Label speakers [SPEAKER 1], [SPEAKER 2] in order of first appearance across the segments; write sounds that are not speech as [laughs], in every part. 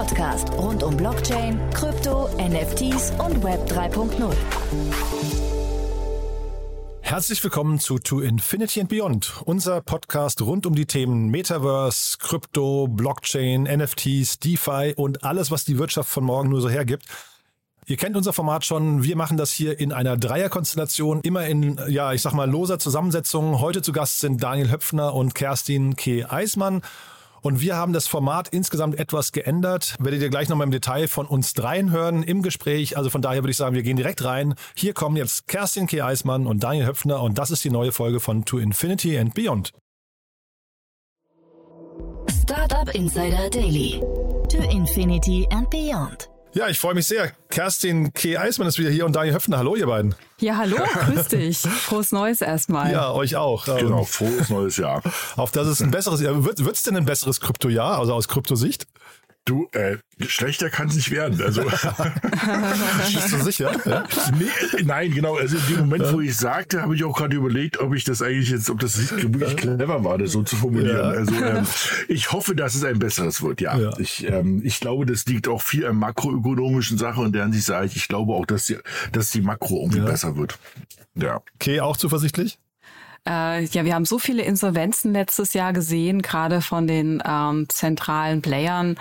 [SPEAKER 1] Podcast rund um Blockchain, Krypto, NFTs und Web 3.0.
[SPEAKER 2] Herzlich willkommen zu To Infinity and Beyond, unser Podcast rund um die Themen Metaverse, Krypto, Blockchain, NFTs, DeFi und alles, was die Wirtschaft von morgen nur so hergibt. Ihr kennt unser Format schon. Wir machen das hier in einer Dreierkonstellation, immer in, ja, ich sag mal, loser Zusammensetzung. Heute zu Gast sind Daniel Höpfner und Kerstin K. Eismann. Und wir haben das Format insgesamt etwas geändert. Werdet ihr gleich nochmal im Detail von uns dreien hören im Gespräch. Also von daher würde ich sagen, wir gehen direkt rein. Hier kommen jetzt Kerstin K. Eismann und Daniel Höpfner und das ist die neue Folge von To Infinity and Beyond.
[SPEAKER 1] Startup Insider Daily. To Infinity and Beyond.
[SPEAKER 2] Ja, ich freue mich sehr. Kerstin K. Eismann ist wieder hier und Daniel Höpfner. Hallo, ihr beiden.
[SPEAKER 3] Ja, hallo, [laughs] grüß dich. Frohes Neues erstmal.
[SPEAKER 2] Ja, euch auch.
[SPEAKER 4] Genau, frohes neues Jahr.
[SPEAKER 2] Auf das es ein besseres, wird es denn ein besseres Kryptojahr, also aus Kryptosicht?
[SPEAKER 4] Du, äh, schlechter kann es nicht werden. Also, [laughs]
[SPEAKER 2] Bist du sicher? Ja?
[SPEAKER 4] nee, nein, genau. Also in dem Moment, wo ich sagte, habe ich auch gerade überlegt, ob ich das eigentlich jetzt, ob das wirklich clever war, das so zu formulieren.
[SPEAKER 2] Ja.
[SPEAKER 4] Also ähm, ich hoffe, dass es ein besseres wird. Ja,
[SPEAKER 2] Ja.
[SPEAKER 4] Ich, ähm, ich glaube, das liegt auch viel an makroökonomischen Sachen und deren sich sage ich, ich glaube auch, dass die, dass die Makro irgendwie besser wird. Ja.
[SPEAKER 2] K. auch zuversichtlich?
[SPEAKER 3] Äh, ja, wir haben so viele Insolvenzen letztes Jahr gesehen, gerade von den ähm, zentralen Playern.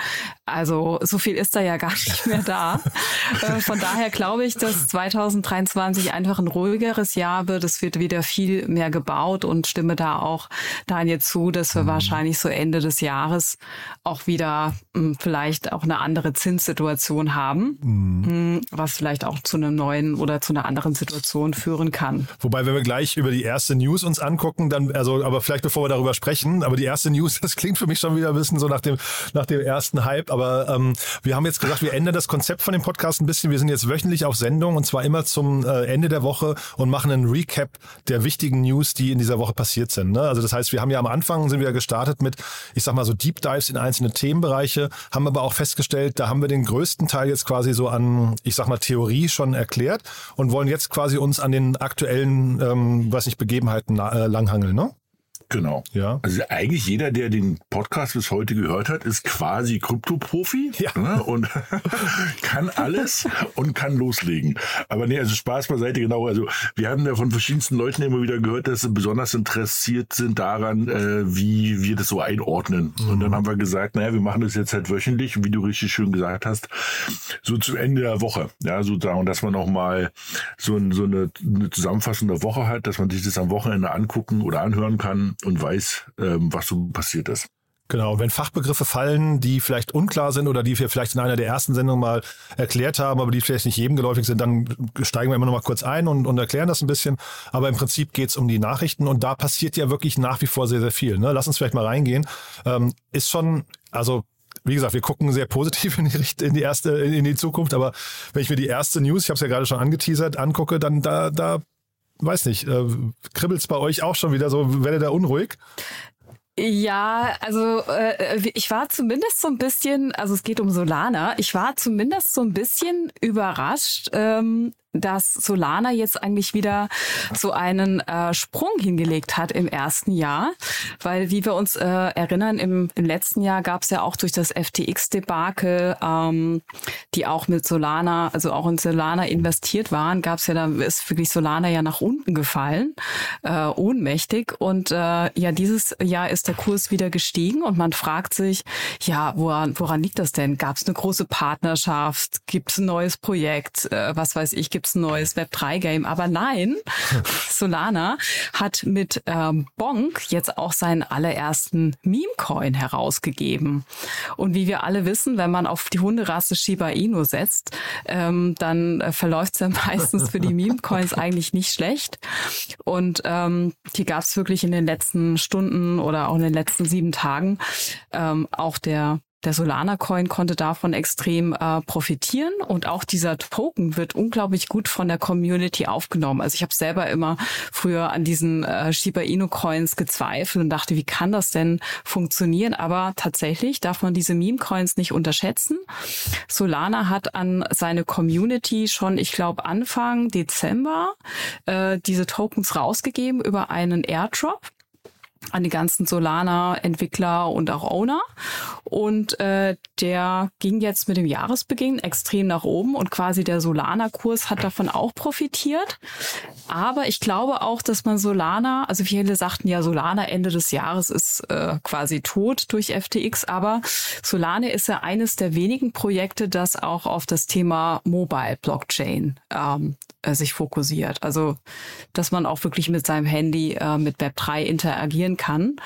[SPEAKER 3] Also so viel ist da ja gar nicht mehr da. [laughs] äh, von daher glaube ich, dass 2023 einfach ein ruhigeres Jahr wird. Es wird wieder viel mehr gebaut und stimme da auch Daniel zu, dass wir wahrscheinlich so Ende des Jahres auch wieder mh, vielleicht auch eine andere Zinssituation haben, mh, was vielleicht auch zu einem neuen oder zu einer anderen Situation führen kann.
[SPEAKER 2] Wobei, wenn wir gleich über die erste News uns angucken, dann, also, aber vielleicht bevor wir darüber sprechen, aber die erste News, [laughs] das klingt für mich schon wieder ein bisschen so nach dem, nach dem ersten Hype, aber ähm, wir haben jetzt gesagt, wir ändern das Konzept von dem Podcast ein bisschen. Wir sind jetzt wöchentlich auf Sendung und zwar immer zum äh, Ende der Woche und machen einen Recap der wichtigen News, die in dieser Woche passiert sind. Ne? Also das heißt, wir haben ja am Anfang sind wir gestartet mit, ich sag mal so Deep Dives in einzelne Themenbereiche, haben aber auch festgestellt, da haben wir den größten Teil jetzt quasi so an, ich sag mal Theorie schon erklärt und wollen jetzt quasi uns an den aktuellen, ähm, weiß nicht, Begebenheiten äh, langhangeln, ne?
[SPEAKER 4] Genau.
[SPEAKER 2] Ja.
[SPEAKER 4] Also eigentlich jeder, der den Podcast bis heute gehört hat, ist quasi Krypto-Profi
[SPEAKER 2] Ja.
[SPEAKER 4] ne? und [laughs] kann alles und kann loslegen. Aber nee, also Spaß beiseite, genau. Also wir haben ja von verschiedensten Leuten immer wieder gehört, dass sie besonders interessiert sind daran, äh, wie wir das so einordnen. Und dann haben wir gesagt, naja, wir machen das jetzt halt wöchentlich, wie du richtig schön gesagt hast, so zu Ende der Woche. Ja, sozusagen, dass man auch mal so, ein, so eine, eine zusammenfassende Woche hat, dass man sich das am Wochenende angucken oder anhören kann und weiß, ähm, was so passiert ist.
[SPEAKER 2] Genau, und wenn Fachbegriffe fallen, die vielleicht unklar sind oder die wir vielleicht in einer der ersten Sendungen mal erklärt haben, aber die vielleicht nicht jedem geläufig sind, dann steigen wir immer noch mal kurz ein und, und erklären das ein bisschen. Aber im Prinzip geht's um die Nachrichten und da passiert ja wirklich nach wie vor sehr, sehr viel. Ne? Lass uns vielleicht mal reingehen. Ähm, ist schon, also wie gesagt, wir gucken sehr positiv in die, in die erste, in die Zukunft, aber wenn ich mir die erste News, ich habe es ja gerade schon angeteasert, angucke, dann da, da weiß nicht, äh, kribbelt's bei euch auch schon wieder so, werdet ihr unruhig?
[SPEAKER 3] Ja, also äh, ich war zumindest so ein bisschen, also es geht um Solana, ich war zumindest so ein bisschen überrascht, ähm, dass Solana jetzt eigentlich wieder so einen äh, Sprung hingelegt hat im ersten Jahr, weil wie wir uns äh, erinnern, im, im letzten Jahr gab es ja auch durch das FTX-Debakel, ähm, die auch mit Solana, also auch in Solana investiert waren, gab es ja, da ist wirklich Solana ja nach unten gefallen, äh, ohnmächtig und äh, ja, dieses Jahr ist der Kurs wieder gestiegen und man fragt sich, ja, woran, woran liegt das denn? Gab es eine große Partnerschaft? Gibt es ein neues Projekt? Äh, was weiß ich, gibt es ein neues Web3-Game? Aber nein, [laughs] Solana hat mit ähm, Bonk jetzt auch seinen allerersten Meme-Coin herausgegeben. Und wie wir alle wissen, wenn man auf die Hunderasse Shiba Inu setzt, ähm, dann äh, verläuft es ja [laughs] meistens für die Meme-Coins [laughs] eigentlich nicht schlecht. Und ähm, hier gab es wirklich in den letzten Stunden oder auch in den letzten sieben Tagen ähm, auch der der Solana Coin konnte davon extrem äh, profitieren und auch dieser Token wird unglaublich gut von der Community aufgenommen. Also ich habe selber immer früher an diesen äh, Shiba Inu Coins gezweifelt und dachte, wie kann das denn funktionieren? Aber tatsächlich darf man diese Meme Coins nicht unterschätzen. Solana hat an seine Community schon, ich glaube Anfang Dezember äh, diese Tokens rausgegeben über einen Airdrop an die ganzen Solana-Entwickler und auch Owner. Und äh, der ging jetzt mit dem Jahresbeginn extrem nach oben und quasi der Solana-Kurs hat davon auch profitiert. Aber ich glaube auch, dass man Solana, also viele sagten ja, Solana Ende des Jahres ist äh, quasi tot durch FTX, aber Solana ist ja eines der wenigen Projekte, das auch auf das Thema Mobile Blockchain ähm, äh, sich fokussiert. Also, dass man auch wirklich mit seinem Handy äh, mit Web3 interagieren kann.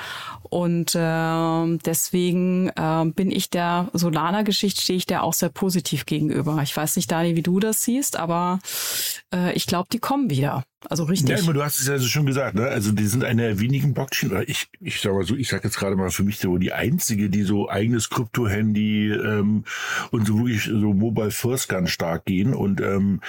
[SPEAKER 3] Und äh, deswegen äh, bin ich der Solana-Geschichte, stehe ich der auch sehr positiv gegenüber. Ich weiß nicht, Dani, wie du das siehst, aber äh, ich glaube, die kommen wieder. Also richtig.
[SPEAKER 4] Ja, du hast es ja schon gesagt, ne? Also die sind eine der wenigen Blockchain, ich, ich sag mal so, ich sag jetzt gerade mal für mich so die einzige, die so eigenes Krypto-Handy ähm, und so wirklich so Mobile First ganz stark gehen. Und ähm,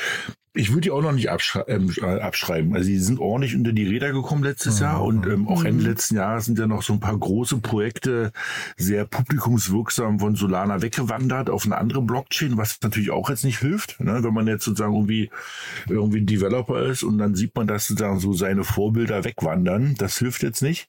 [SPEAKER 4] ich würde die auch noch nicht abschrei ähm, äh, abschreiben. Also die sind ordentlich unter die Räder gekommen letztes mhm. Jahr und ähm, auch Ende mhm. letzten Jahres sind ja noch so ein paar große Projekte sehr publikumswirksam von Solana weggewandert auf eine andere Blockchain, was natürlich auch jetzt nicht hilft, ne? wenn man jetzt sozusagen irgendwie irgendwie ein Developer ist und dann sieht man, dass sozusagen so seine Vorbilder wegwandern. Das hilft jetzt nicht.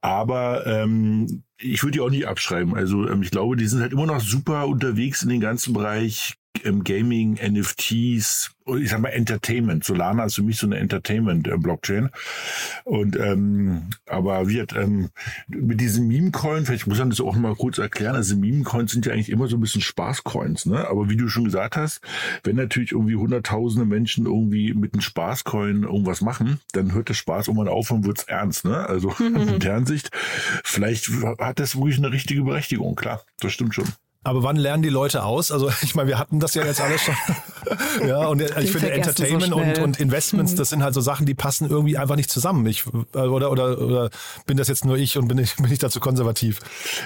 [SPEAKER 4] Aber ähm, ich würde die auch nicht abschreiben. Also ähm, ich glaube, die sind halt immer noch super unterwegs in den ganzen Bereich Gaming, NFTs, ich sag mal Entertainment. Solana ist für mich so eine Entertainment-Blockchain. Und ähm, aber wird ähm, mit diesen Meme-Coin, vielleicht muss man das auch mal kurz erklären, also Meme-Coins sind ja eigentlich immer so ein bisschen Spaß-Coins, ne? Aber wie du schon gesagt hast, wenn natürlich irgendwie hunderttausende Menschen irgendwie mit einem Spaß-Coin irgendwas machen, dann hört der Spaß irgendwann auf und wird's ernst, ne? Also [laughs] in der Hinsicht, vielleicht hat das wirklich eine richtige Berechtigung, klar, das stimmt schon.
[SPEAKER 2] Aber wann lernen die Leute aus? Also [laughs] ich meine, wir hatten das ja jetzt alles schon. [laughs] ja, und ich finde Entertainment so und, und Investments, mhm. das sind halt so Sachen, die passen irgendwie einfach nicht zusammen. Ich, oder, oder, oder bin das jetzt nur ich und bin ich, [laughs] bin ich dazu konservativ?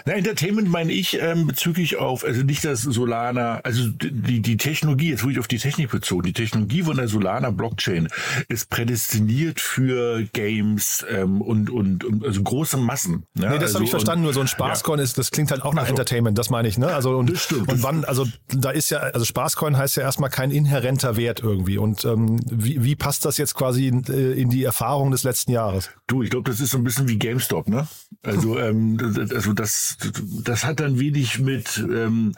[SPEAKER 4] Na, Entertainment meine ich ähm, bezüglich auf, also nicht das Solana, also die, die Technologie, jetzt wurde ich auf die Technik bezogen, die Technologie von der Solana Blockchain ist prädestiniert für Games ähm, und, und, und also große Massen.
[SPEAKER 2] Ja? Nee, das also, habe ich verstanden, nur so ein Spaßcoin ja. ist, das klingt halt auch nach also, Entertainment, das meine ich, ne? Also und, und wann, also da ist ja, also Spaßcoin heißt ja erstmal kein inhärenter Wert irgendwie. Und ähm, wie, wie passt das jetzt quasi in, äh, in die Erfahrung des letzten Jahres?
[SPEAKER 4] Du, ich glaube, das ist so ein bisschen wie GameStop, ne? Also, [laughs] ähm, also das, das hat dann wenig mit ähm,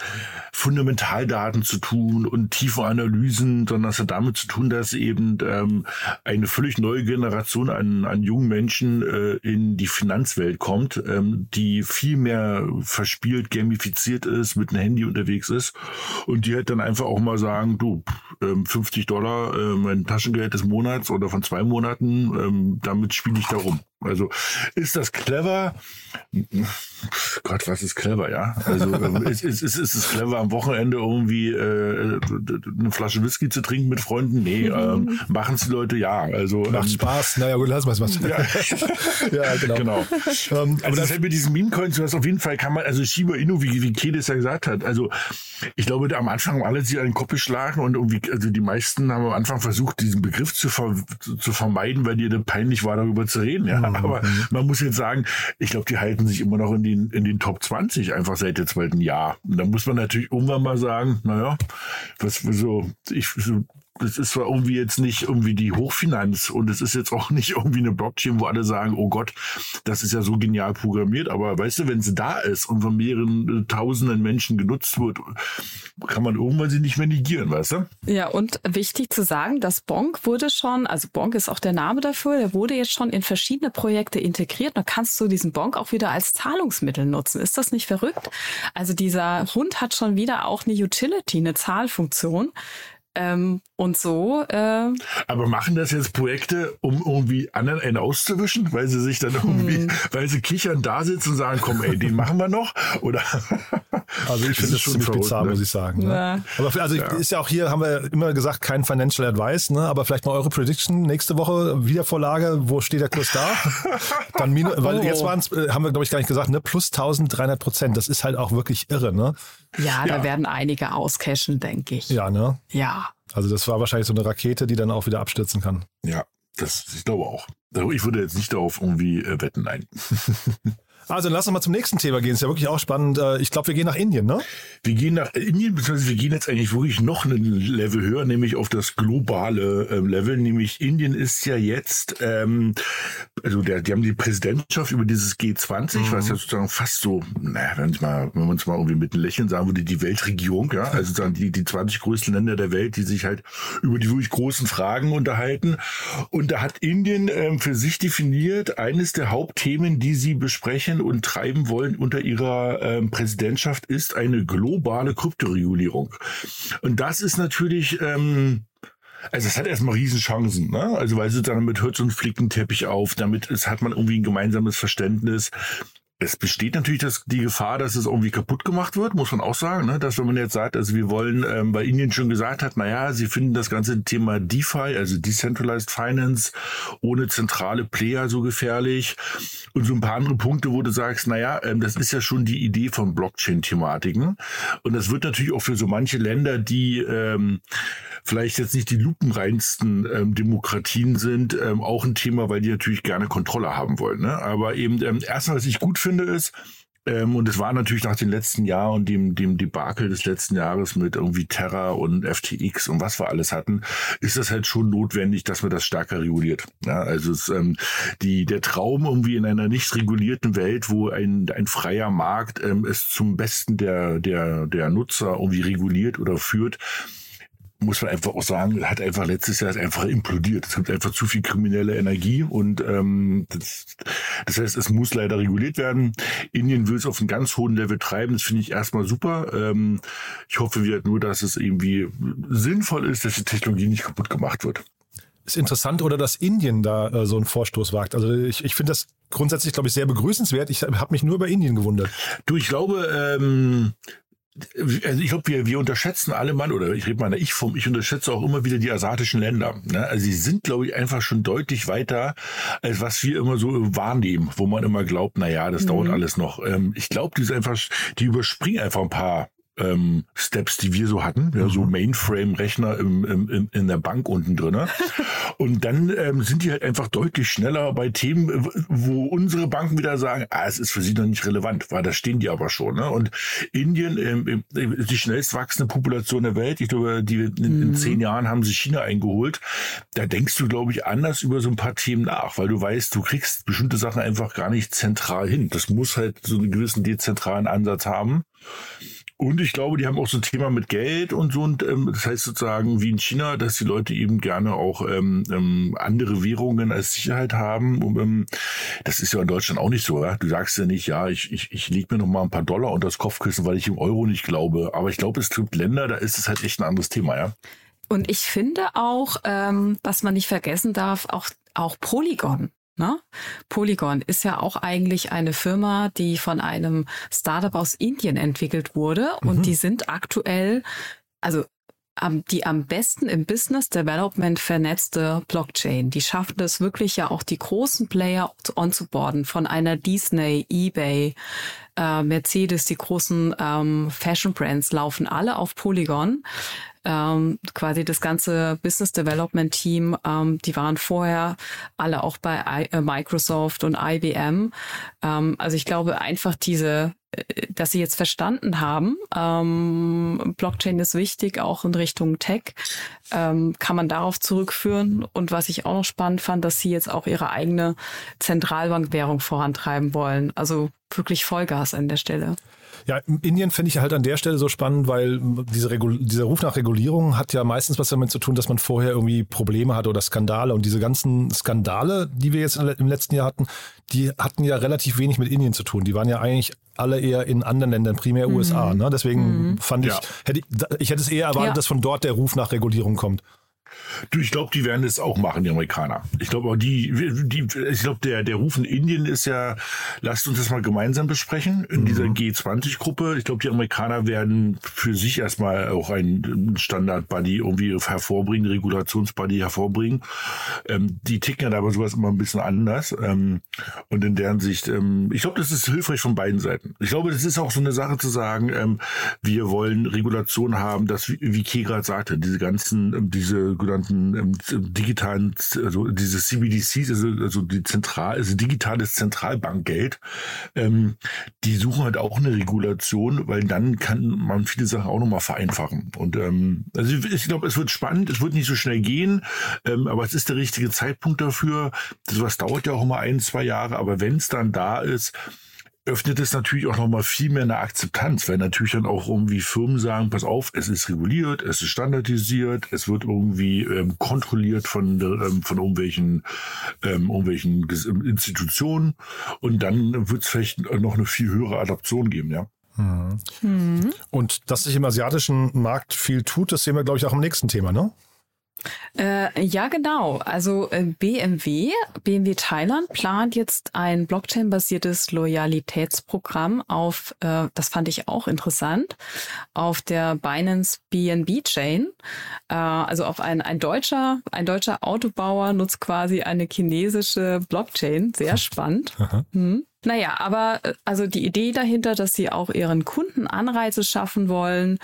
[SPEAKER 4] Fundamentaldaten zu tun und tiefe Analysen, sondern das hat damit zu tun, dass eben ähm, eine völlig neue Generation an, an jungen Menschen äh, in die Finanzwelt kommt, ähm, die viel mehr verspielt, gamifiziert ist, mit einem Handy unterwegs ist und die halt dann einfach auch mal sagen, du, 50 ähm, Dollar äh, mein Taschengeld des Monats oder von zwei Monaten, ähm, damit spiele ich da rum. Also ist das clever? Gott, was ist clever, ja? Also ähm, [laughs] ist, ist, ist, ist es clever, am Wochenende irgendwie äh, eine Flasche Whisky zu trinken mit Freunden? Nee, [laughs] ähm, machen es die Leute ja. Also
[SPEAKER 2] macht ähm, Spaß. Naja, gut, lass mal was. Ja, [laughs]
[SPEAKER 4] ja genau. genau. Ähm, aber das mit diesen Meme-Coins, du hast auf jeden Fall kann man, also Shiba Inu, wie, wie Kedes ja gesagt hat, also ich glaube, am Anfang haben alle sich an den Kopf geschlagen und irgendwie, also die meisten haben am Anfang versucht, diesen Begriff zu, ver, zu, vermeiden, weil dir peinlich war, darüber zu reden. Ja, mhm. Aber man muss jetzt sagen, ich glaube, die halten sich immer noch in den, in den Top 20 einfach seit dem zweiten Jahr. Und da muss man natürlich irgendwann mal sagen, naja, was so, ich, so, das ist zwar irgendwie jetzt nicht irgendwie die Hochfinanz und es ist jetzt auch nicht irgendwie eine Blockchain, wo alle sagen, oh Gott, das ist ja so genial programmiert, aber weißt du, wenn sie da ist und von mehreren äh, tausenden Menschen genutzt wird, kann man irgendwann sie nicht mehr negieren, weißt du?
[SPEAKER 3] Ja, und wichtig zu sagen, das Bonk wurde schon, also Bonk ist auch der Name dafür, der wurde jetzt schon in verschiedene Projekte integriert. Da kannst du diesen Bonk auch wieder als Zahlungsmittel nutzen. Ist das nicht verrückt? Also dieser Hund hat schon wieder auch eine Utility, eine Zahlfunktion. Ähm, und so. Äh,
[SPEAKER 4] Aber machen das jetzt Projekte, um irgendwie anderen einen auszuwischen, weil sie sich dann irgendwie, hm. weil sie kichern da sitzen und sagen, komm, ey, den machen wir noch? Oder? [laughs]
[SPEAKER 2] Also ich finde das ziemlich verrückt, bizarr, ne? muss ich sagen. Ne? Ja. Aber also ja. ist ja auch hier, haben wir immer gesagt, kein Financial Advice, ne? aber vielleicht mal eure Prediction nächste Woche, Wiedervorlage, wo steht der Kurs da? [laughs] Dann minus, weil oh. jetzt waren es, äh, haben wir glaube ich gar nicht gesagt, ne? plus 1300 Prozent, das ist halt auch wirklich irre. Ne?
[SPEAKER 3] Ja, da werden einige auscashen, denke ich.
[SPEAKER 2] Ja, ne?
[SPEAKER 3] Ja.
[SPEAKER 2] Also das war wahrscheinlich so eine Rakete, die dann auch wieder abstürzen kann.
[SPEAKER 4] Ja, das, ich glaube auch. Ich würde jetzt nicht darauf irgendwie äh, wetten, nein. [laughs]
[SPEAKER 2] Also lass uns mal zum nächsten Thema gehen. Ist ja wirklich auch spannend. Äh, ich glaube, wir gehen nach Indien, ne?
[SPEAKER 4] Wir gehen nach Indien, beziehungsweise wir gehen jetzt eigentlich wirklich noch ein Level höher, nämlich auf das globale ähm, Level. Nämlich Indien ist ja jetzt, ähm, also der, die haben die Präsidentschaft über dieses G20, mhm. was ja sozusagen fast so, naja, wenn, mal, wenn man es mal irgendwie mit einem Lächeln sagen würde, die Weltregierung, ja, also sozusagen die, die 20 größten Länder der Welt, die sich halt über die wirklich großen Fragen unterhalten. Und da hat Indien ähm, für sich definiert, eines der Hauptthemen, die sie besprechen, und treiben wollen unter ihrer ähm, Präsidentschaft ist eine globale Kryptoregulierung. Und das ist natürlich, ähm, also es hat erstmal Riesenchancen, ne? Also weil sozusagen damit hört so ein Flickenteppich auf, damit es hat man irgendwie ein gemeinsames Verständnis es besteht natürlich das, die Gefahr, dass es irgendwie kaputt gemacht wird, muss man auch sagen. Ne? Dass wenn man jetzt sagt, also wir wollen, ähm, weil Indien schon gesagt hat, naja, sie finden das ganze Thema DeFi, also Decentralized Finance, ohne zentrale Player so gefährlich. Und so ein paar andere Punkte, wo du sagst, naja, ähm, das ist ja schon die Idee von Blockchain-Thematiken. Und das wird natürlich auch für so manche Länder, die ähm, vielleicht jetzt nicht die lupenreinsten ähm, Demokratien sind, ähm, auch ein Thema, weil die natürlich gerne Kontrolle haben wollen. Ne? Aber eben ähm, erstmal, was ich gut finde, ist, ähm, und es war natürlich nach den letzten Jahren und dem, dem Debakel des letzten Jahres mit irgendwie Terra und FTX und was wir alles hatten, ist das halt schon notwendig, dass man das stärker reguliert. Ja, also es, ähm, die, der Traum irgendwie in einer nicht regulierten Welt, wo ein, ein freier Markt ähm, es zum Besten der, der, der Nutzer irgendwie reguliert oder führt, muss man einfach auch sagen, hat einfach letztes Jahr einfach implodiert. Es gibt einfach zu viel kriminelle Energie und ähm, das, das heißt, es muss leider reguliert werden. Indien will es auf einem ganz hohen Level treiben. Das finde ich erstmal super. Ähm, ich hoffe wieder nur, dass es irgendwie sinnvoll ist, dass die Technologie nicht kaputt gemacht wird.
[SPEAKER 2] Ist interessant, oder dass Indien da äh, so einen Vorstoß wagt. Also ich, ich finde das grundsätzlich, glaube ich, sehr begrüßenswert. Ich habe mich nur über Indien gewundert.
[SPEAKER 4] Du, ich glaube, ähm, also ich glaube, wir, wir unterschätzen alle mal, oder ich rede mal ich vom, ich unterschätze auch immer wieder die asiatischen Länder. Ne? Also sie sind, glaube ich, einfach schon deutlich weiter, als was wir immer so wahrnehmen, wo man immer glaubt, na ja, das mhm. dauert alles noch. Ähm, ich glaube, die sind einfach, die überspringen einfach ein paar ähm, Steps, die wir so hatten, ja, so mhm. Mainframe-Rechner im, im, in der Bank unten drin. [laughs] Und dann ähm, sind die halt einfach deutlich schneller bei Themen, wo unsere Banken wieder sagen, ah, es ist für sie noch nicht relevant, weil da stehen die aber schon. Ne? Und Indien, ähm, die schnellst wachsende Population der Welt, ich glaube, die in, in mhm. zehn Jahren haben sie China eingeholt. Da denkst du, glaube ich, anders über so ein paar Themen nach, weil du weißt, du kriegst bestimmte Sachen einfach gar nicht zentral hin. Das muss halt so einen gewissen dezentralen Ansatz haben. Und ich glaube, die haben auch so ein Thema mit Geld und so. Und ähm, das heißt sozusagen wie in China, dass die Leute eben gerne auch ähm, ähm, andere Währungen als Sicherheit haben. Und, ähm, das ist ja in Deutschland auch nicht so. Ja? Du sagst ja nicht, ja, ich, ich, ich lege mir noch mal ein paar Dollar unter das Kopfkissen, weil ich im Euro nicht glaube. Aber ich glaube, es gibt Länder, da ist es halt echt ein anderes Thema, ja.
[SPEAKER 3] Und ich finde auch, ähm, was man nicht vergessen darf, auch, auch Polygon. Ne? Polygon ist ja auch eigentlich eine Firma, die von einem Startup aus Indien entwickelt wurde mhm. und die sind aktuell, also am, die am besten im Business Development vernetzte Blockchain. Die schaffen es wirklich ja auch die großen Player onzuboarden von einer Disney, eBay, äh, Mercedes, die großen ähm, Fashion Brands laufen alle auf Polygon ähm, quasi das ganze Business Development Team, ähm, die waren vorher alle auch bei I äh, Microsoft und IBM. Ähm, also ich glaube einfach diese äh, dass sie jetzt verstanden haben, ähm, Blockchain ist wichtig, auch in Richtung Tech, ähm, kann man darauf zurückführen. Und was ich auch noch spannend fand, dass sie jetzt auch ihre eigene Zentralbankwährung vorantreiben wollen. Also wirklich Vollgas an der Stelle.
[SPEAKER 2] Ja, Indien finde ich halt an der Stelle so spannend, weil diese Regul dieser Ruf nach Regulierung hat ja meistens was damit zu tun, dass man vorher irgendwie Probleme hat oder Skandale. Und diese ganzen Skandale, die wir jetzt im letzten Jahr hatten, die hatten ja relativ wenig mit Indien zu tun. Die waren ja eigentlich alle eher in anderen Ländern, primär mhm. USA. Ne? Deswegen mhm. fand ich, ja. hätte ich, ich hätte es eher erwartet, ja. dass von dort der Ruf nach Regulierung kommt.
[SPEAKER 4] Du, ich glaube, die werden es auch machen, die Amerikaner. Ich glaube auch die, die ich glaube, der, der Ruf in Indien ist ja, lasst uns das mal gemeinsam besprechen in mhm. dieser G20-Gruppe. Ich glaube, die Amerikaner werden für sich erstmal auch einen Standard-Buddy irgendwie hervorbringen, Regulations-Buddy hervorbringen. Ähm, die ticken ja aber sowas immer ein bisschen anders. Ähm, und in deren Sicht, ähm, ich glaube, das ist hilfreich von beiden Seiten. Ich glaube, das ist auch so eine Sache zu sagen, ähm, wir wollen Regulation haben, dass, wie Kay gerade sagte, diese ganzen, diese sogenannten ähm, digitalen, also diese CBDCs, also, also die zentral, also digitales Zentralbankgeld, ähm, die suchen halt auch eine Regulation, weil dann kann man viele Sachen auch nochmal vereinfachen. Und ähm, also ich glaube, es wird spannend, es wird nicht so schnell gehen, ähm, aber es ist der richtige Zeitpunkt dafür. Das was dauert ja auch immer ein, zwei Jahre, aber wenn es dann da ist, öffnet es natürlich auch nochmal viel mehr eine Akzeptanz, weil natürlich dann auch irgendwie Firmen sagen, pass auf, es ist reguliert, es ist standardisiert, es wird irgendwie ähm, kontrolliert von, ähm, von irgendwelchen, ähm, irgendwelchen Institutionen und dann wird es vielleicht noch eine viel höhere Adaption geben, ja.
[SPEAKER 2] Mhm. Und dass sich im asiatischen Markt viel tut, das sehen wir, glaube ich, auch im nächsten Thema, ne?
[SPEAKER 3] Äh, ja, genau. Also äh, BMW, BMW Thailand plant jetzt ein Blockchain-basiertes Loyalitätsprogramm auf, äh, das fand ich auch interessant, auf der Binance BNB Chain. Äh, also auf ein, ein deutscher, ein deutscher Autobauer nutzt quasi eine chinesische Blockchain. Sehr spannend. Hm. Naja, aber äh, also die Idee dahinter, dass sie auch ihren Kunden Anreize schaffen wollen,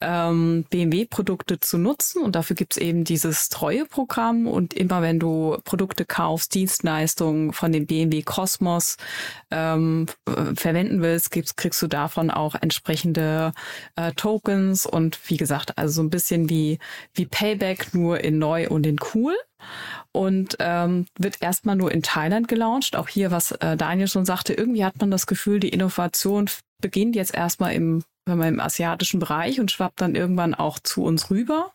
[SPEAKER 3] ähm, BMW-Produkte zu nutzen. Und dafür gibt's eben dieses Treueprogramm. Und immer wenn du Produkte kaufst, Dienstleistungen von dem BMW Cosmos ähm, äh, verwenden willst, gibt's, kriegst du davon auch entsprechende äh, Tokens. Und wie gesagt, also so ein bisschen wie, wie Payback, nur in neu und in cool und ähm, wird erstmal nur in Thailand gelauncht. Auch hier, was äh, Daniel schon sagte, irgendwie hat man das Gefühl, die Innovation beginnt jetzt erstmal im wenn man im asiatischen Bereich und schwappt dann irgendwann auch zu uns rüber,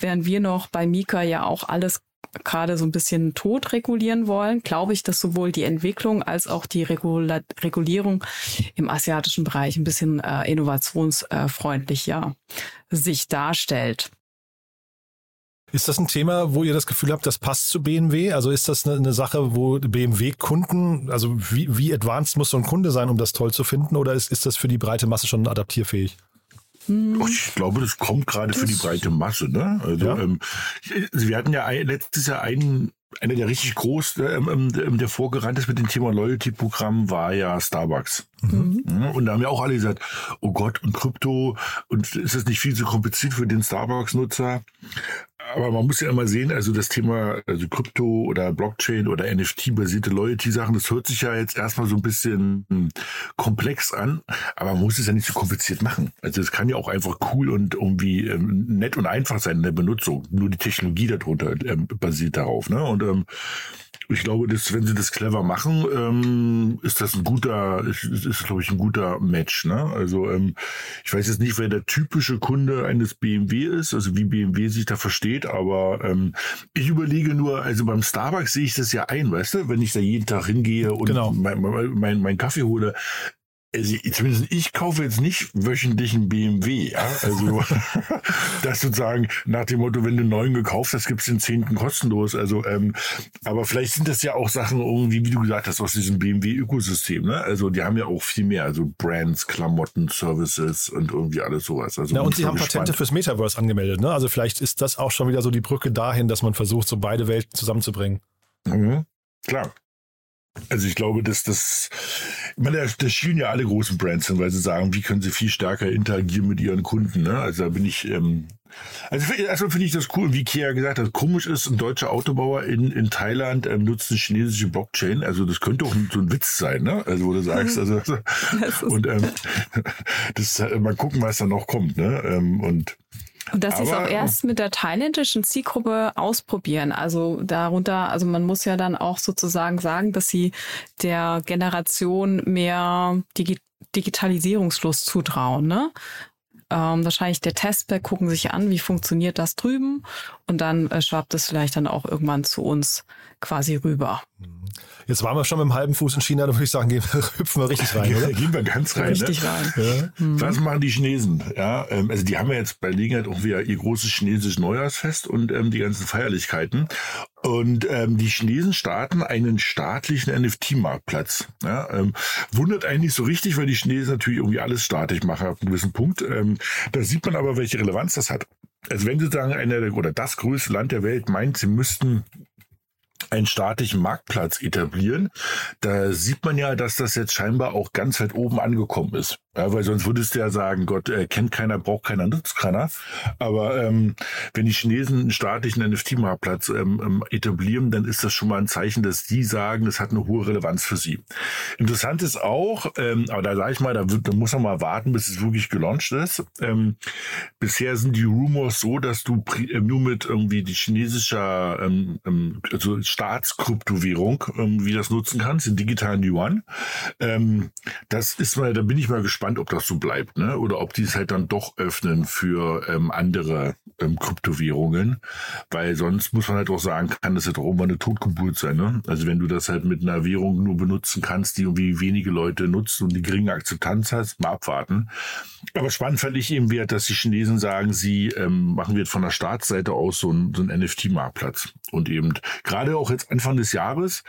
[SPEAKER 3] während wir noch bei Mika ja auch alles gerade so ein bisschen tot regulieren wollen, glaube ich, dass sowohl die Entwicklung als auch die Regula Regulierung im asiatischen Bereich ein bisschen äh, innovationsfreundlicher sich darstellt.
[SPEAKER 2] Ist das ein Thema, wo ihr das Gefühl habt, das passt zu BMW? Also ist das eine, eine Sache, wo BMW-Kunden, also wie, wie advanced muss so ein Kunde sein, um das toll zu finden? Oder ist, ist das für die breite Masse schon adaptierfähig?
[SPEAKER 4] Ich glaube, das kommt gerade für die breite Masse. Ne? Also, ja. ähm, wir hatten ja ein, letztes Jahr einen einer der richtig groß, ähm, ähm, ähm, der vorgerannt ist mit dem Thema Loyalty-Programm, war ja Starbucks. Mhm. Und da haben ja auch alle gesagt, oh Gott, und Krypto, und ist das nicht viel zu kompliziert für den Starbucks-Nutzer? Aber man muss ja immer sehen, also das Thema also Krypto oder Blockchain oder NFT-basierte Loyalty-Sachen, das hört sich ja jetzt erstmal so ein bisschen komplex an, aber man muss es ja nicht so kompliziert machen. Also es kann ja auch einfach cool und irgendwie ähm, nett und einfach sein in der Benutzung. Nur die Technologie darunter ähm, basiert darauf. Ne? Und ähm, ich glaube, dass, wenn sie das clever machen, ähm, ist das ein guter, ist, ist glaube ich, ein guter Match. Ne? Also ähm, ich weiß jetzt nicht, wer der typische Kunde eines BMW ist, also wie BMW sich da versteht, aber ähm, ich überlege nur, also beim Starbucks sehe ich das ja ein, weißt du, wenn ich da jeden Tag hingehe und genau. mein, mein, mein, mein Kaffee hole, also zumindest ich kaufe jetzt nicht wöchentlich einen BMW, ja. Also [laughs] das sozusagen nach dem Motto, wenn du einen neuen gekauft hast, gibt's den zehnten kostenlos. Also, ähm, aber vielleicht sind das ja auch Sachen irgendwie, wie du gesagt hast, aus diesem BMW-Ökosystem, ne? Also die haben ja auch viel mehr, also Brands, Klamotten, Services und irgendwie alles sowas. Also
[SPEAKER 2] ja, und sie haben gespannt. Patente fürs Metaverse angemeldet, ne? Also vielleicht ist das auch schon wieder so die Brücke dahin, dass man versucht, so beide Welten zusammenzubringen.
[SPEAKER 4] Mhm. Klar. Also ich glaube, dass das, ich meine, das schielen ja alle großen Brands hin, weil sie sagen, wie können sie viel stärker interagieren mit ihren Kunden. Ne? Also da bin ich, ähm, also erstmal finde ich das cool, wie Kia gesagt hat, komisch ist, ein deutscher Autobauer in, in Thailand ähm, nutzt eine chinesische Blockchain. Also das könnte auch so ein Witz sein, ne? Also wo du sagst, also [laughs] und ähm, [laughs] das mal gucken, was da noch kommt, ne? Ähm, und
[SPEAKER 3] und dass sie es auch erst mit der thailändischen Zielgruppe ausprobieren. Also darunter, also man muss ja dann auch sozusagen sagen, dass sie der Generation mehr Digi Digitalisierungslust zutrauen, ne? ähm, wahrscheinlich der Testback, gucken sich an, wie funktioniert das drüben und dann äh, schwappt es vielleicht dann auch irgendwann zu uns quasi rüber.
[SPEAKER 2] Jetzt waren wir schon mit dem halben Fuß in China, da würde ich sagen, gehen, [laughs] hüpfen wir richtig rein, oder?
[SPEAKER 4] Gehen wir ganz rein.
[SPEAKER 3] Richtig
[SPEAKER 4] ne?
[SPEAKER 3] rein.
[SPEAKER 4] Ja. Was machen die Chinesen? Ja, ähm, also die haben ja jetzt bei Gelegenheit auch wieder ihr großes chinesisches Neujahrsfest und ähm, die ganzen Feierlichkeiten. Und ähm, die Chinesen starten einen staatlichen NFT-Marktplatz. Ja, ähm, wundert eigentlich so richtig, weil die Chinesen natürlich irgendwie alles staatlich machen ab einem gewissen Punkt. Ähm, da sieht man aber, welche Relevanz das hat. Also wenn sozusagen einer oder das größte Land der Welt meint, sie müssten einen staatlichen Marktplatz etablieren, da sieht man ja, dass das jetzt scheinbar auch ganz weit oben angekommen ist. Ja, weil sonst würdest du ja sagen, Gott, äh, kennt keiner, braucht keiner, nutzt keiner. Aber ähm, wenn die Chinesen einen staatlichen NFT-Marktplatz ähm, ähm, etablieren, dann ist das schon mal ein Zeichen, dass die sagen, es hat eine hohe Relevanz für sie. Interessant ist auch, ähm, aber da sage ich mal, da, wird, da muss man mal warten, bis es wirklich gelauncht ist. Ähm, bisher sind die Rumors so, dass du äh, nur mit irgendwie die chinesischer ähm, ähm, also Staatskryptowährung ähm, wie das nutzen kannst, den digitalen Yuan. Ähm, das ist mal, da bin ich mal gespannt gespannt, ob das so bleibt, ne? Oder ob die es halt dann doch öffnen für ähm, andere ähm, Kryptowährungen. Weil sonst muss man halt auch sagen, kann das halt auch irgendwann eine Totgeburt sein, ne? Also wenn du das halt mit einer Währung nur benutzen kannst, die irgendwie wenige Leute nutzen und die geringe Akzeptanz hast, mal abwarten. Aber spannend fand ich eben wert, dass die Chinesen sagen, sie ähm, machen wir von der Staatsseite aus so ein, so ein NFT-Marktplatz. Und eben gerade auch jetzt Anfang des Jahres,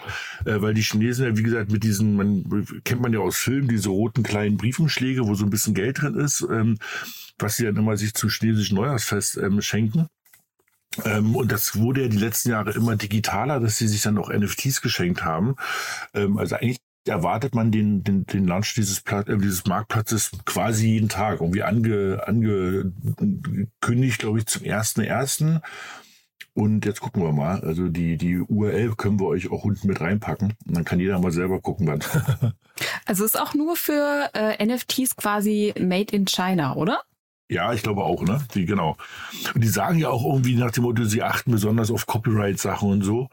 [SPEAKER 4] äh, weil die Chinesen ja, wie gesagt, mit diesen, man kennt man ja aus Filmen, diese roten kleinen Briefumschläge, wo so ein bisschen Geld drin ist, ähm, was sie dann immer sich zum chinesischen Neujahrsfest ähm, schenken. Ähm, und das wurde ja die letzten Jahre immer digitaler, dass sie sich dann auch NFTs geschenkt haben. Ähm, also eigentlich erwartet man den, den, den Launch dieses, Pla äh, dieses Marktplatzes quasi jeden Tag. Irgendwie ange, angekündigt, glaube ich, zum ersten ersten. Und jetzt gucken wir mal. Also die, die URL können wir euch auch unten mit reinpacken. Und dann kann jeder mal selber gucken, wann. [laughs]
[SPEAKER 3] Also ist auch nur für äh, NFTs quasi made in China, oder?
[SPEAKER 4] Ja, ich glaube auch, ne? Die, genau. Und die sagen ja auch irgendwie nach dem Motto, sie achten besonders auf Copyright-Sachen und so.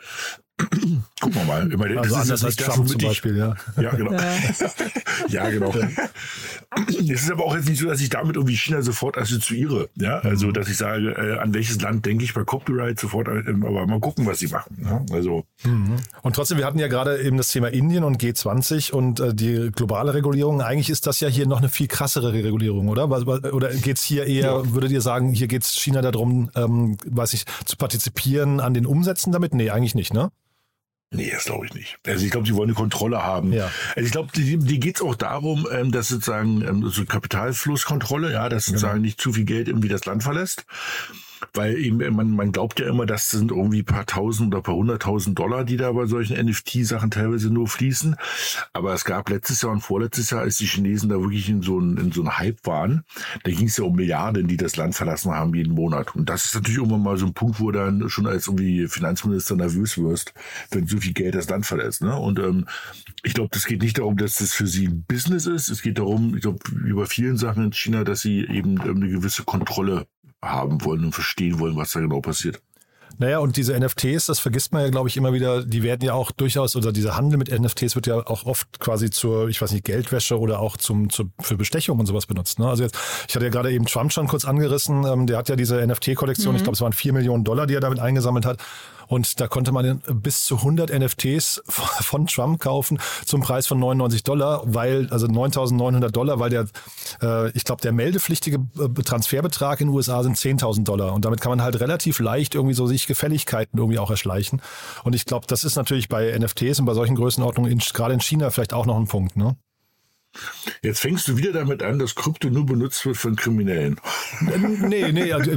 [SPEAKER 4] [clears throat] Gucken wir mal. Immer,
[SPEAKER 2] also anders als Trump zum Beispiel, ja.
[SPEAKER 4] Ja, genau. ja, [laughs] [laughs] genau. Es ist aber auch jetzt nicht so, dass ich damit irgendwie China sofort assoziiere. Ja, also, mhm. dass ich sage, äh, an welches Land denke ich bei Copyright sofort, äh, aber mal gucken, was sie machen. Ja? Also.
[SPEAKER 2] Mhm. Und trotzdem, wir hatten ja gerade eben das Thema Indien und G20 und äh, die globale Regulierung. Eigentlich ist das ja hier noch eine viel krassere Regulierung, oder? Oder geht es hier eher, ja. würdet ihr sagen, hier geht es China darum, ähm, weiß ich, zu partizipieren an den Umsätzen damit? Nee, eigentlich nicht, ne?
[SPEAKER 4] Nee, das glaube ich nicht. Also ich glaube, die wollen eine Kontrolle haben. Ja. Also ich glaube, die, die geht es auch darum, ähm, dass sozusagen ähm, so Kapitalflusskontrolle, ja, dass sozusagen genau. nicht zu viel Geld irgendwie das Land verlässt weil eben man, man glaubt ja immer, das sind irgendwie paar tausend oder paar hunderttausend Dollar, die da bei solchen NFT-Sachen teilweise nur fließen. Aber es gab letztes Jahr und vorletztes Jahr, als die Chinesen da wirklich in so einem in so einem Hype waren, da ging es ja um Milliarden, die das Land verlassen haben jeden Monat. Und das ist natürlich irgendwann mal so ein Punkt, wo dann schon als irgendwie Finanzminister nervös wirst, wenn so viel Geld das Land verlässt. Ne? Und ähm, ich glaube, das geht nicht darum, dass das für sie ein Business ist. Es geht darum, ich glaube, über vielen Sachen in China, dass sie eben eine gewisse Kontrolle haben wollen und verstehen wollen, was da genau passiert.
[SPEAKER 2] Naja, und diese NFTs, das vergisst man ja, glaube ich, immer wieder, die werden ja auch durchaus, oder dieser Handel mit NFTs wird ja auch oft quasi zur, ich weiß nicht, Geldwäsche oder auch zum, zu, für Bestechung und sowas benutzt. Ne? Also jetzt, ich hatte ja gerade eben Trump schon kurz angerissen, ähm, der hat ja diese NFT-Kollektion, mhm. ich glaube, es waren vier Millionen Dollar, die er damit eingesammelt hat. Und da konnte man bis zu 100 NFTs [laughs] von Trump kaufen zum Preis von 99 Dollar, weil, also 9.900 Dollar, weil der, äh, ich glaube, der meldepflichtige äh, Transferbetrag in den USA sind 10.000 Dollar. Und damit kann man halt relativ leicht irgendwie so sich Gefälligkeiten irgendwie auch erschleichen. Und ich glaube, das ist natürlich bei NFTs und bei solchen Größenordnungen, gerade in China vielleicht auch noch ein Punkt, ne?
[SPEAKER 4] Jetzt fängst du wieder damit an, dass Krypto nur benutzt wird von Kriminellen.
[SPEAKER 2] Nee, nee, also,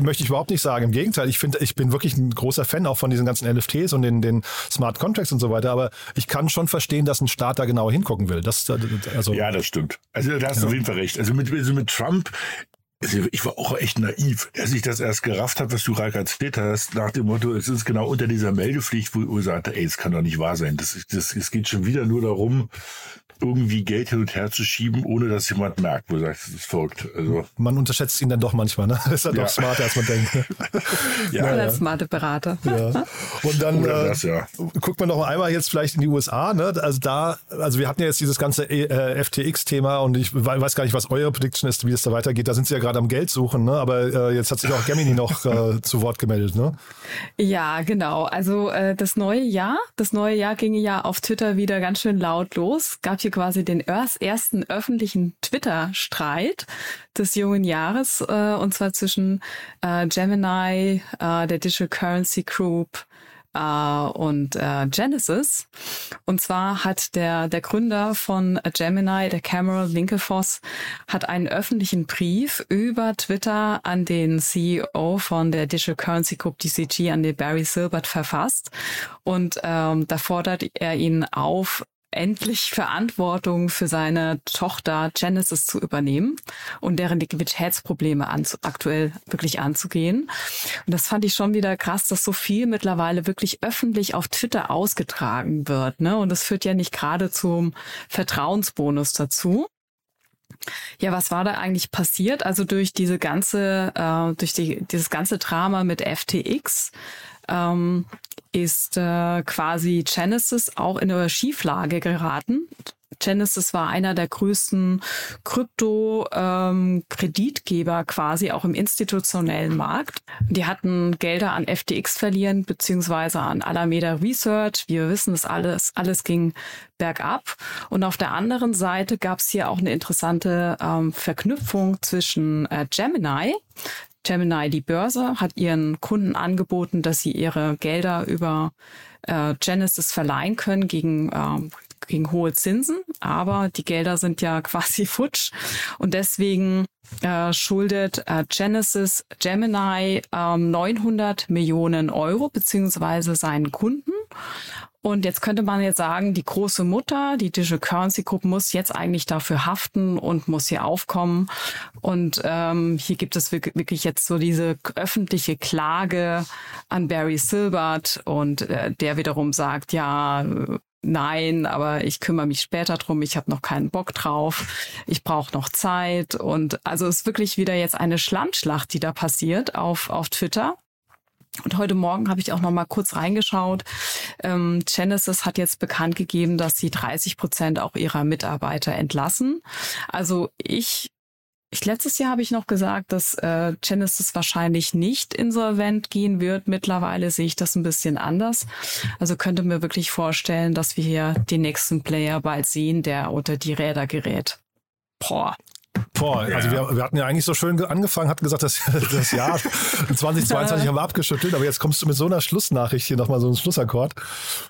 [SPEAKER 2] möchte ich überhaupt nicht sagen. Im Gegenteil, ich finde, ich bin wirklich ein großer Fan auch von diesen ganzen NFTs und den, den Smart Contracts und so weiter. Aber ich kann schon verstehen, dass ein Staat da genauer hingucken will. Das,
[SPEAKER 4] also, ja, das stimmt. Also da hast du ja. auf jeden Fall recht. Also mit, also mit Trump, also ich war auch echt naiv, als ich das erst gerafft habe, was du gerade erzählt hast, nach dem Motto, es ist genau unter dieser Meldepflicht, wo ich sagte, ey, es kann doch nicht wahr sein. Das, das, es geht schon wieder nur darum, irgendwie Geld hin und her zu schieben, ohne dass jemand merkt, wo du sagst, das ist verrückt. Also,
[SPEAKER 2] Man unterschätzt ihn dann doch manchmal, ne? [laughs] Ist er
[SPEAKER 4] Ja.
[SPEAKER 2] doch smarter, als man denkt. ne? [laughs]
[SPEAKER 4] ja,
[SPEAKER 3] Oder smarte Berater.
[SPEAKER 2] Ja. Und dann äh,
[SPEAKER 4] das, ja.
[SPEAKER 2] guckt man noch einmal jetzt vielleicht in die USA. Ne? Also da, also wir hatten ja jetzt dieses ganze äh, FTX-Thema und ich we- weiß gar nicht, was eure Prediction ist, wie es da weitergeht. Da sind sie ja gerade am Geld suchen, ne? aber äh, jetzt hat sich auch Gemini noch äh, [laughs] zu Wort gemeldet. Ne?
[SPEAKER 3] Ja, genau. Also äh, das neue Jahr, das neue Jahr ging ja auf Twitter wieder ganz schön laut los. Gab hier quasi den ers- ersten öffentlichen Twitter-Streit des jungen Jahres, äh, und zwar zwischen äh, Gemini, äh, der Digital Currency Group, äh, und äh, Genesis. Und zwar hat der, der Gründer von Gemini, der Cameron Winklevoss, hat einen öffentlichen Brief über Twitter an den CEO von der Digital Currency Group DCG, an den Barry Silbert verfasst. Und ähm, da fordert er ihn auf, endlich Verantwortung für seine Tochter Genesis zu übernehmen und deren Liquiditätsprobleme anzu aktuell wirklich anzugehen. Und das fand ich schon wieder krass, dass so viel mittlerweile wirklich öffentlich auf Twitter ausgetragen wird. Ne? Und das führt ja nicht gerade zum Vertrauensbonus dazu. Ja, was war da eigentlich passiert? Also durch diese ganze, äh, durch die, dieses ganze Drama mit FTX ähm, ist äh, quasi Genesis auch in eine Schieflage geraten. Genesis war einer der größten Krypto-Kreditgeber quasi auch im institutionellen Markt. Die hatten Gelder an FTX verlieren beziehungsweise an Alameda Research. Wir wissen, das alles, alles ging bergab. Und auf der anderen Seite gab es hier auch eine interessante ähm, Verknüpfung zwischen äh, Gemini, Gemini, die Börse, hat ihren Kunden angeboten, dass sie ihre Gelder über äh, Genesis verleihen können gegen, ähm, gegen hohe Zinsen. Aber die Gelder sind ja [laughs] quasi futsch. Und deswegen äh, schuldet äh, Genesis Gemini ähm, 900 Millionen Euro beziehungsweise seinen Kunden. Und jetzt könnte man jetzt sagen, die große Mutter, die Digital Currency Group, muss jetzt eigentlich dafür haften und muss hier aufkommen. Und ähm, hier gibt es wirk- wirklich jetzt so diese öffentliche Klage an Barry Silbert und äh, der wiederum sagt, ja, Nein, aber ich kümmere mich später drum. Ich habe noch keinen Bock drauf. Ich brauche noch Zeit. Und also ist wirklich wieder jetzt eine Schlammschlacht, die da passiert auf, auf Twitter. Und heute Morgen habe ich auch noch mal kurz reingeschaut. Ähm, Genesis hat jetzt bekannt gegeben, dass sie 30 Prozent auch ihrer Mitarbeiter entlassen. Also ich, ich letztes Jahr habe ich noch gesagt, dass äh, Genesis wahrscheinlich nicht insolvent gehen wird. Mittlerweile sehe ich das ein bisschen anders. Also könnte mir wirklich vorstellen, dass wir hier den nächsten Player bald sehen, der unter die Räder gerät. Boah.
[SPEAKER 2] Boah, also wir, wir hatten ja eigentlich so schön ge- angefangen, hatten gesagt, das, [laughs] das Jahr [laughs] 2022 haben wir abgeschüttelt, aber jetzt kommst du mit so einer Schlussnachricht hier nochmal so ein Schlussakkord.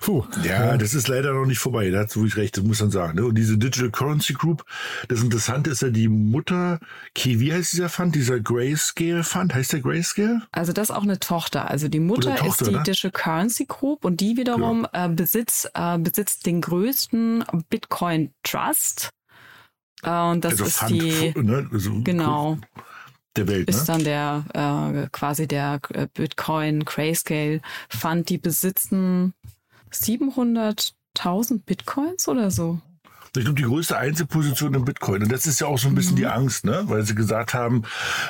[SPEAKER 2] Puh.
[SPEAKER 4] Ja, das ist leider noch nicht vorbei. Da hast du wirklich recht, das muss man sagen. Ne? Und diese Digital Currency Group, das Interessante ist ja die Mutter, okay, wie heißt dieser Fund? Dieser Grayscale Fund? Heißt der Grayscale?
[SPEAKER 3] Also das ist auch eine Tochter. Also die Mutter
[SPEAKER 4] Tochter,
[SPEAKER 3] ist die
[SPEAKER 4] ne?
[SPEAKER 3] Digital Currency Group und die wiederum äh, besitzt, äh, besitzt den größten Bitcoin Trust. Äh, und das ist
[SPEAKER 4] Fund,
[SPEAKER 3] die,
[SPEAKER 4] ne? also
[SPEAKER 3] genau,
[SPEAKER 4] der Welt.
[SPEAKER 3] ist
[SPEAKER 4] Ne?
[SPEAKER 3] dann der äh, quasi der äh, Bitcoin Grayscale Fund. Die besitzen 700.000 Bitcoins oder so.
[SPEAKER 4] Ich glaube, die größte Einzelposition im Bitcoin. Und das ist ja auch so ein bisschen die Angst, ne? Weil sie gesagt haben,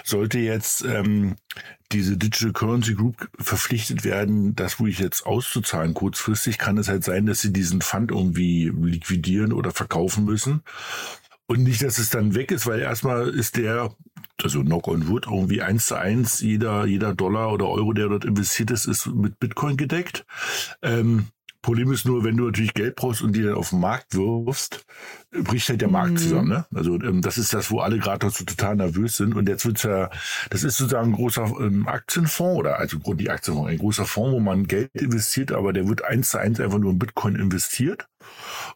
[SPEAKER 4] sollte jetzt ähm, diese Digital Currency Group verpflichtet werden, das wo ich jetzt auszuzahlen kurzfristig, kann es halt sein, dass sie diesen Fund irgendwie liquidieren oder verkaufen müssen. Und nicht, dass es dann weg ist, weil erstmal ist der, also Knock on Wood, irgendwie eins zu eins, jeder, jeder Dollar oder Euro, der dort investiert ist, ist mit Bitcoin gedeckt. Ähm, Problem ist nur, wenn du natürlich Geld brauchst und die dann auf den Markt wirfst, bricht halt der Markt zusammen. Ne? Also ähm, das ist das, wo alle gerade dazu total nervös sind. Und jetzt wird's ja, das ist sozusagen ein großer ähm, Aktienfonds oder also die Aktienfonds, ein großer Fonds, wo man Geld investiert, aber der wird eins zu eins einfach nur in Bitcoin investiert.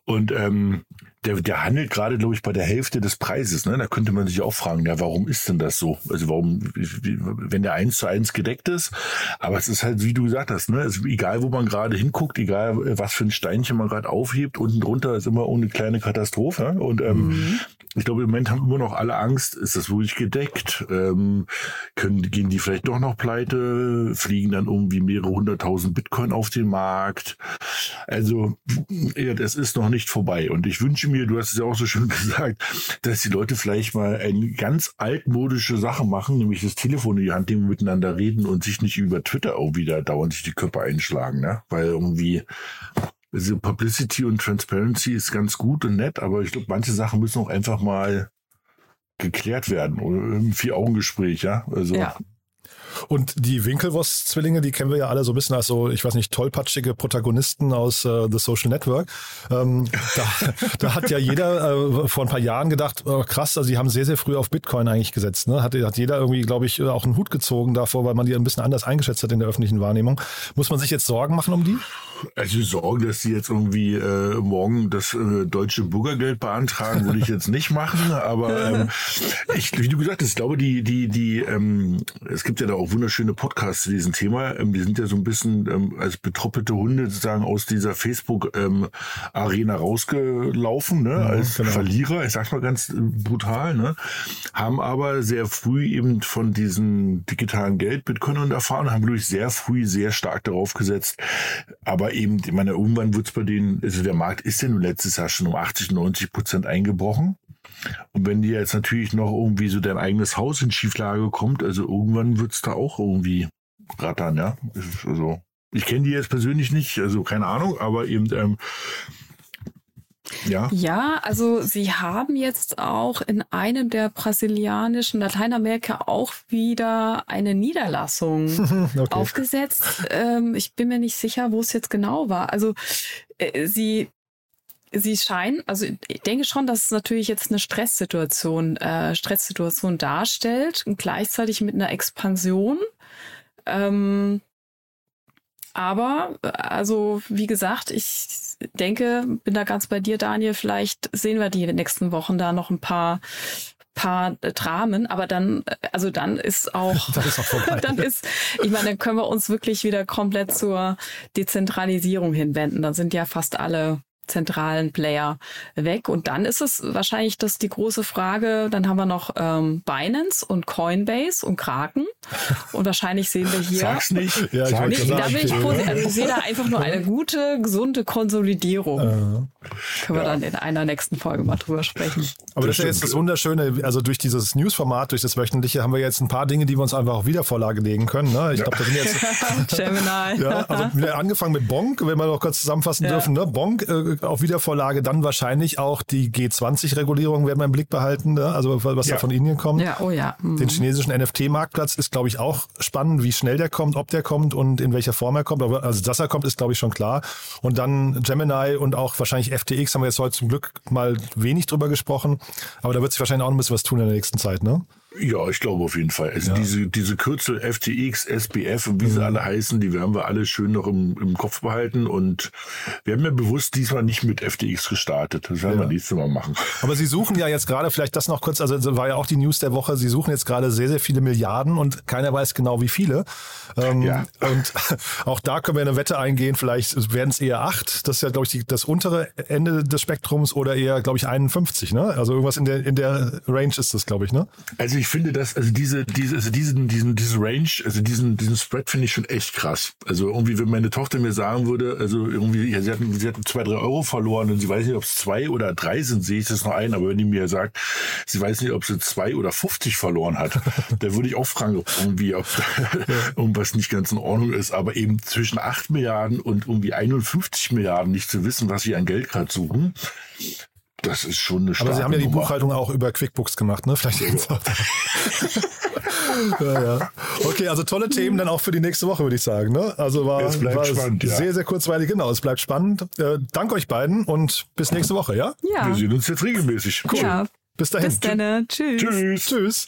[SPEAKER 4] Und ähm, der, der handelt gerade, glaube ich, bei der Hälfte des Preises. Ne? Da könnte man sich auch fragen, ja, warum ist denn das so? Also warum, wenn der eins zu eins gedeckt ist, aber es ist halt, wie du gesagt hast, ne? es egal, wo man gerade hinguckt, egal, äh, was für ein Steinchen man gerade aufhebt, unten drunter ist immer eine kleine Katastrophe. Und ähm, ich glaube, im Moment haben immer noch alle Angst, ist das ruhig gedeckt? Ähm, können, gehen die vielleicht doch noch pleite? Fliegen dann irgendwie mehrere hunderttausend Bitcoin auf den Markt? Also, ja, das ist noch nicht vorbei. Und ich wünsche mir, du hast es ja auch so schön [laughs] gesagt, dass die Leute vielleicht mal eine ganz altmodische Sache machen, nämlich das Telefon in die Hand nehmen, miteinander reden und sich nicht über Twitter auch wieder dauernd sich die Köpfe einschlagen, ne? Weil irgendwie also Publicity und Transparency ist ganz gut und nett, aber ich glaube, manche Sachen müssen auch einfach mal geklärt werden oder im Vier-Augen-Gespräch, ja. Also
[SPEAKER 2] ja. Und die Winkelwurst-Zwillinge, die kennen wir ja alle so ein bisschen als so, ich weiß nicht, tollpatschige Protagonisten aus äh, The Social Network. Ähm, da, [laughs] da hat ja jeder äh, vor ein paar Jahren gedacht, oh, krass, also die haben sehr, sehr früh auf Bitcoin eigentlich gesetzt. Ne? Hat, hat jeder irgendwie, glaube ich, auch einen Hut gezogen davor, weil man die ein bisschen anders eingeschätzt hat in der öffentlichen Wahrnehmung. Muss man sich jetzt Sorgen machen um die?
[SPEAKER 4] Also Sorgen, dass sie jetzt irgendwie äh, morgen das äh, deutsche Bürgergeld beantragen, würde ich jetzt nicht machen. Aber ähm, ich, wie du gesagt hast, ich glaube, die, die, die, ähm, es gibt ja da auch wunderschöne Podcasts zu diesem Thema. Ähm, die sind ja so ein bisschen ähm, als betroppelte Hunde sozusagen aus dieser Facebook-Arena ähm, rausgelaufen, ne? Ja, als genau. Verlierer, ich sag's mal ganz äh, brutal, ne? haben aber sehr früh eben von diesem digitalen Geld Bitcoin erfahren, haben durch sehr früh sehr stark darauf gesetzt. Aber eben, ich meine, irgendwann wird's bei denen, also der Markt ist ja nun letztes Jahr schon um 80, 90 Prozent eingebrochen. Und wenn dir jetzt natürlich noch irgendwie so dein eigenes Haus in Schieflage kommt, also irgendwann wird's da auch irgendwie rattern, ja. Also, ich kenne die jetzt persönlich nicht, also keine Ahnung, aber eben, ähm, ja.
[SPEAKER 3] Ja, also sie haben jetzt auch in einem der brasilianischen Lateinamerika auch wieder eine Niederlassung [laughs] okay. aufgesetzt. Ähm, ich bin mir nicht sicher, wo es jetzt genau war. Also äh, sie Sie scheinen, also ich denke schon, dass es natürlich jetzt eine Stresssituation, äh, Stresssituation darstellt und gleichzeitig mit einer Expansion. Ähm, aber, also wie gesagt, ich denke, bin da ganz bei dir, Daniel. Vielleicht sehen wir die nächsten Wochen da noch ein paar paar Dramen, aber dann, also dann ist auch, [laughs] dann ist, auch [laughs] dann ist, ich meine, dann können wir uns wirklich wieder komplett zur Dezentralisierung hinwenden. Dann sind ja fast alle zentralen Player weg. Und dann ist es wahrscheinlich das die große Frage. Dann haben wir noch ähm, Binance und Coinbase und Kraken. Und wahrscheinlich sehen wir hier.
[SPEAKER 4] Sag's nicht.
[SPEAKER 3] Ja, ich nicht da bin ich. Also ich sehe da einfach nur eine gute, gesunde Konsolidierung. Äh, Können wir ja. dann in einer nächsten Folge mal drüber sprechen.
[SPEAKER 2] Aber das, das ist ja jetzt das Wunderschöne. Also durch dieses Newsformat, durch das wöchentliche, haben wir jetzt ein paar Dinge, die wir uns einfach auch wieder Vorlage legen können. Ne? Ich ja. glaube, da sind jetzt. [laughs] Gemini. ja, also angefangen mit Bonk, wenn wir noch kurz zusammenfassen ja. dürfen. Ne? Bonk äh, auf Wiedervorlage dann wahrscheinlich auch die G20-Regulierung werden wir im Blick behalten, ne? also was ja. da von Indien kommt.
[SPEAKER 3] Ja, oh ja. Mhm.
[SPEAKER 2] Den chinesischen NFT-Marktplatz ist, glaube ich, auch spannend, wie schnell der kommt, ob der kommt und in welcher Form er kommt. Aber also, dass er kommt, ist, glaube ich, schon klar. Und dann Gemini und auch wahrscheinlich FTX haben wir jetzt heute zum Glück mal wenig drüber gesprochen. Aber da wird sich wahrscheinlich auch ein bisschen was tun in der nächsten Zeit, ne?
[SPEAKER 4] Ja, ich glaube auf jeden Fall. Also ja. diese, diese Kürzel FTX, SBF und wie mhm. sie alle heißen, die werden wir alle schön noch im, im Kopf behalten. Und wir haben ja bewusst diesmal nicht mit FTX gestartet. Das werden ja. wir nächstes Mal machen.
[SPEAKER 2] Aber Sie suchen ja jetzt gerade, vielleicht das noch kurz, also war ja auch die News der Woche, Sie suchen jetzt gerade sehr, sehr viele Milliarden und keiner weiß genau wie viele. Ähm, ja. Und [laughs] auch da können wir eine Wette eingehen, vielleicht werden es eher acht. Das ist ja, glaube ich, die, das untere Ende des Spektrums oder eher, glaube ich, 51. Ne? Also irgendwas in der, in der Range ist das, glaube ich. Ne?
[SPEAKER 4] Also ich finde das, also diese, diese, also diesen, diesen, diesen Range, also diesen, diesen Spread finde ich schon echt krass. Also irgendwie, wenn meine Tochter mir sagen würde, also irgendwie, ja, sie hatten, sie hatten zwei, drei Euro verloren und sie weiß nicht, ob es zwei oder drei sind, sehe ich das noch ein. Aber wenn die mir sagt, sie weiß nicht, ob sie zwei oder 50 verloren hat, [laughs] dann würde ich auch fragen, ob irgendwie, ob [laughs] irgendwas nicht ganz in Ordnung ist. Aber eben zwischen acht Milliarden und irgendwie 51 Milliarden nicht zu wissen, was sie an Geld gerade suchen, das ist schon eine
[SPEAKER 2] Aber Sie haben ja die Nummer. Buchhaltung auch über QuickBooks gemacht, ne? Vielleicht ja, ja. Okay, also tolle Themen dann auch für die nächste Woche, würde ich sagen. Ne? Also war, war spannend, sehr, ja. sehr kurzweilig. Genau, es bleibt spannend. Äh, danke euch beiden und bis nächste Woche, ja?
[SPEAKER 3] Ja.
[SPEAKER 4] Wir sehen uns jetzt regelmäßig.
[SPEAKER 3] Cool. Ja.
[SPEAKER 2] Bis dahin.
[SPEAKER 3] Bis dann. Tschüss.
[SPEAKER 4] Tschüss.
[SPEAKER 2] Tschüss.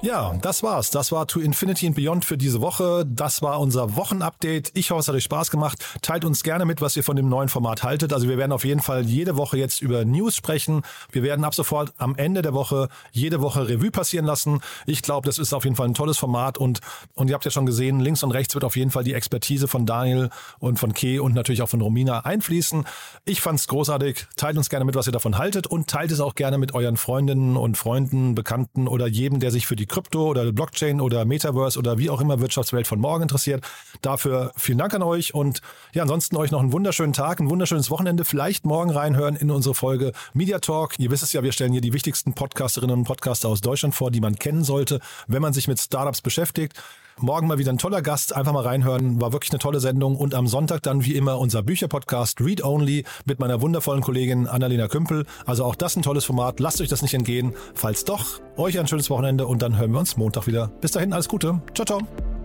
[SPEAKER 2] Ja, das war's. Das war To Infinity and Beyond für diese Woche. Das war unser Wochenupdate. Ich hoffe, es hat euch Spaß gemacht. Teilt uns gerne mit, was ihr von dem neuen Format haltet. Also wir werden auf jeden Fall jede Woche jetzt über News sprechen. Wir werden ab sofort am Ende der Woche jede Woche Revue passieren lassen. Ich glaube, das ist auf jeden Fall ein tolles Format und, und ihr habt ja schon gesehen, links und rechts wird auf jeden Fall die Expertise von Daniel und von Kay und natürlich auch von Romina einfließen. Ich fand's großartig. Teilt uns gerne mit, was ihr davon haltet und teilt es auch gerne mit euren Freundinnen und Freunden, Bekannten oder jedem, der sich für die Krypto oder Blockchain oder Metaverse oder wie auch immer Wirtschaftswelt von morgen interessiert. Dafür vielen Dank an euch und ja, ansonsten euch noch einen wunderschönen Tag, ein wunderschönes Wochenende. Vielleicht morgen reinhören in unsere Folge Media Talk. Ihr wisst es ja, wir stellen hier die wichtigsten Podcasterinnen und Podcaster aus Deutschland vor, die man kennen sollte, wenn man sich mit Startups beschäftigt. Morgen mal wieder ein toller Gast, einfach mal reinhören, war wirklich eine tolle Sendung und am Sonntag dann wie immer unser Bücherpodcast Read Only mit meiner wundervollen Kollegin Annalena Kümpel. Also auch das ein tolles Format, lasst euch das nicht entgehen. Falls doch, euch ein schönes Wochenende und dann hören wir uns Montag wieder. Bis dahin, alles Gute. Ciao, ciao.